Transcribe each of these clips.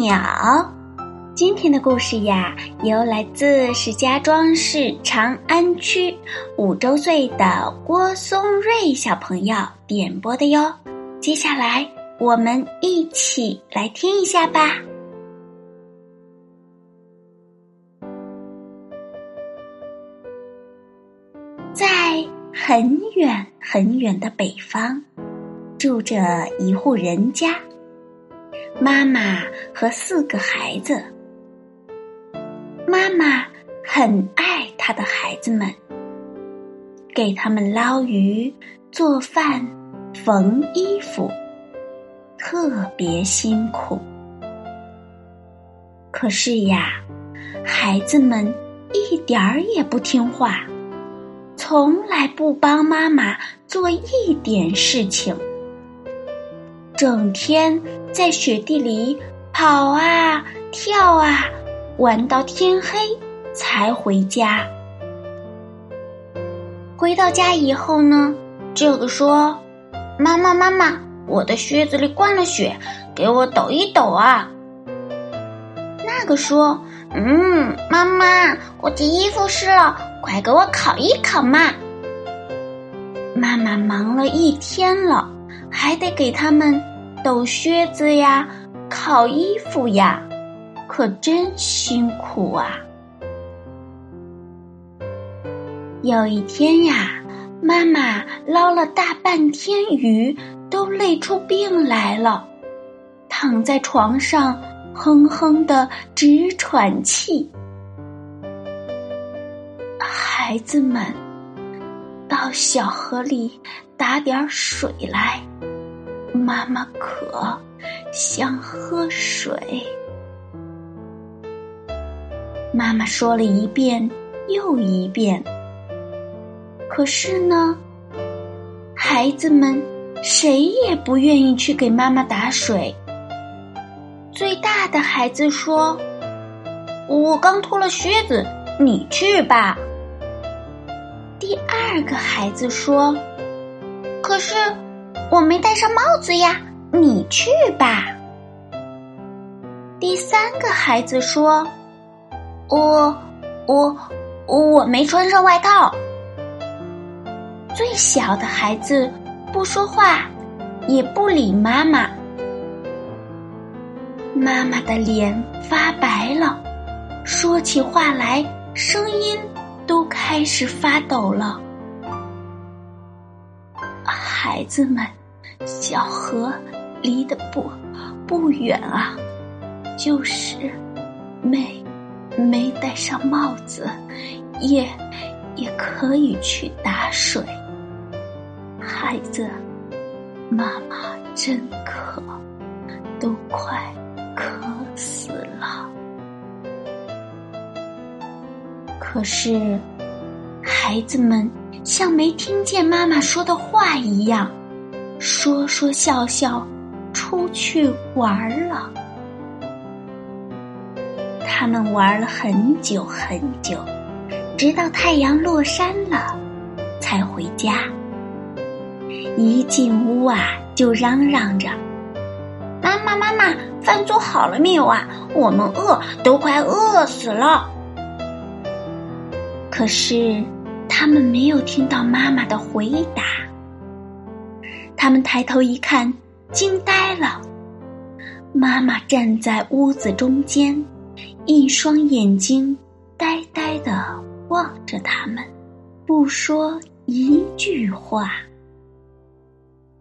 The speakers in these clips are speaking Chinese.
鸟，今天的故事呀，由来自石家庄市长安区五周岁的郭松瑞小朋友点播的哟。接下来，我们一起来听一下吧。在很远很远的北方，住着一户人家。妈妈和四个孩子，妈妈很爱她的孩子们，给他们捞鱼、做饭、缝衣服，特别辛苦。可是呀，孩子们一点儿也不听话，从来不帮妈妈做一点事情。整天在雪地里跑啊跳啊，玩到天黑才回家。回到家以后呢，这个说：“妈妈妈妈，我的靴子里灌了雪，给我抖一抖啊。”那个说：“嗯，妈妈，我的衣服湿了，快给我烤一烤嘛。”妈妈忙了一天了。还得给他们抖靴子呀、烤衣服呀，可真辛苦啊！有一天呀，妈妈捞了大半天鱼，都累出病来了，躺在床上哼哼的直喘气。孩子们，到小河里打点水来。妈妈渴，想喝水。妈妈说了一遍又一遍，可是呢，孩子们谁也不愿意去给妈妈打水。最大的孩子说：“我刚脱了靴子，你去吧。”第二个孩子说：“可是。”我没戴上帽子呀，你去吧。第三个孩子说：“我，我，我没穿上外套。”最小的孩子不说话，也不理妈妈。妈妈的脸发白了，说起话来声音都开始发抖了。孩子们，小河离得不不远啊，就是没没戴上帽子，也也可以去打水。孩子，妈妈真渴，都快渴死了。可是，孩子们。像没听见妈妈说的话一样，说说笑笑，出去玩了。他们玩了很久很久，直到太阳落山了，才回家。一进屋啊，就嚷嚷着：“妈妈，妈妈，饭做好了没有啊？我们饿，都快饿死了。”可是。他们没有听到妈妈的回答。他们抬头一看，惊呆了。妈妈站在屋子中间，一双眼睛呆呆的望着他们，不说一句话。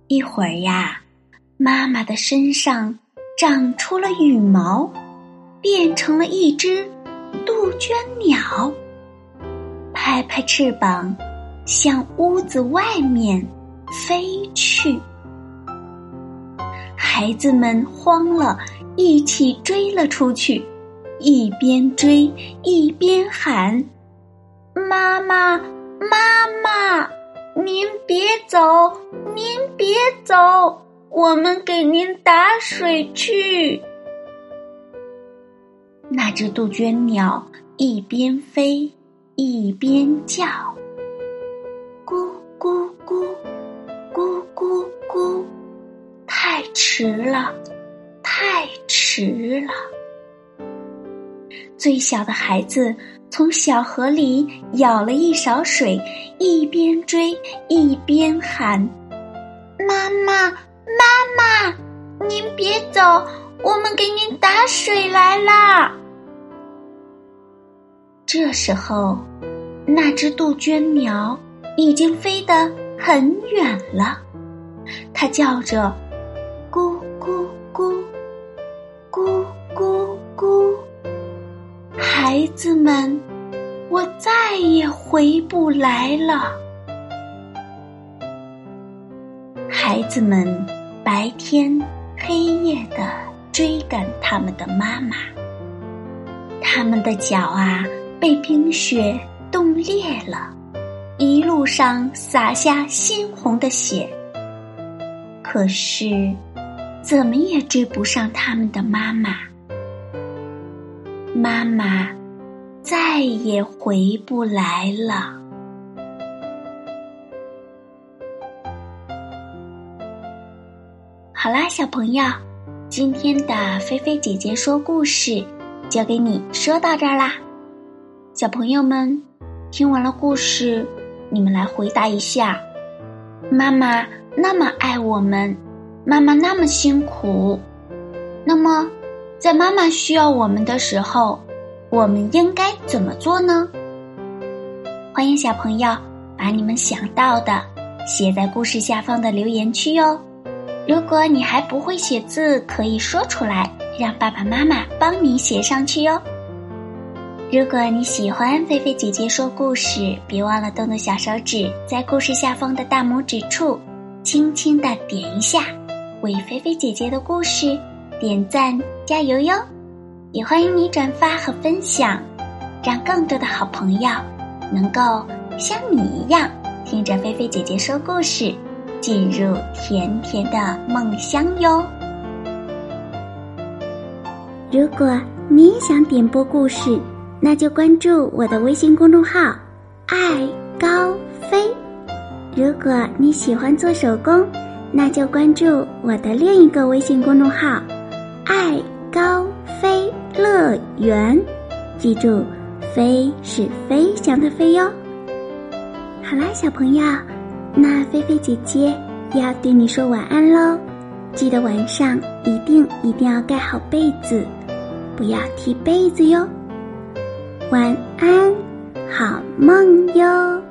一会儿呀，妈妈的身上长出了羽毛，变成了一只杜鹃鸟，拍拍翅膀，向屋子外面飞去。孩子们慌了，一起追了出去，一边追一边喊：“妈妈，妈妈，您别走，您别走，我们给您打水去。”那只杜鹃鸟一边飞一边叫：“咕咕咕，咕咕咕。”太迟了，太迟了！最小的孩子从小河里舀了一勺水，一边追一边喊：“妈妈，妈妈，您别走，我们给您打水来啦！”这时候，那只杜鹃鸟已经飞得很远了，它叫着。咕咕咕，咕咕咕，孩子们，我再也回不来了。孩子们白天黑夜的追赶他们的妈妈，他们的脚啊被冰雪冻裂了，一路上洒下鲜红的血。可是。怎么也追不上他们的妈妈，妈妈再也回不来了。好啦，小朋友，今天的菲菲姐姐说故事就给你说到这儿啦。小朋友们，听完了故事，你们来回答一下：妈妈那么爱我们。妈妈那么辛苦，那么，在妈妈需要我们的时候，我们应该怎么做呢？欢迎小朋友把你们想到的写在故事下方的留言区哟。如果你还不会写字，可以说出来，让爸爸妈妈帮你写上去哟。如果你喜欢菲菲姐姐说故事，别忘了动动小手指，在故事下方的大拇指处，轻轻的点一下。为菲菲姐姐的故事点赞加油哟！也欢迎你转发和分享，让更多的好朋友能够像你一样听着菲菲姐姐说故事，进入甜甜的梦乡哟。如果你也想点播故事，那就关注我的微信公众号“爱高飞”。如果你喜欢做手工，那就关注我的另一个微信公众号“爱高飞乐园”，记住，飞是飞翔的飞哟。好啦，小朋友，那菲菲姐姐要对你说晚安喽，记得晚上一定一定要盖好被子，不要踢被子哟。晚安，好梦哟。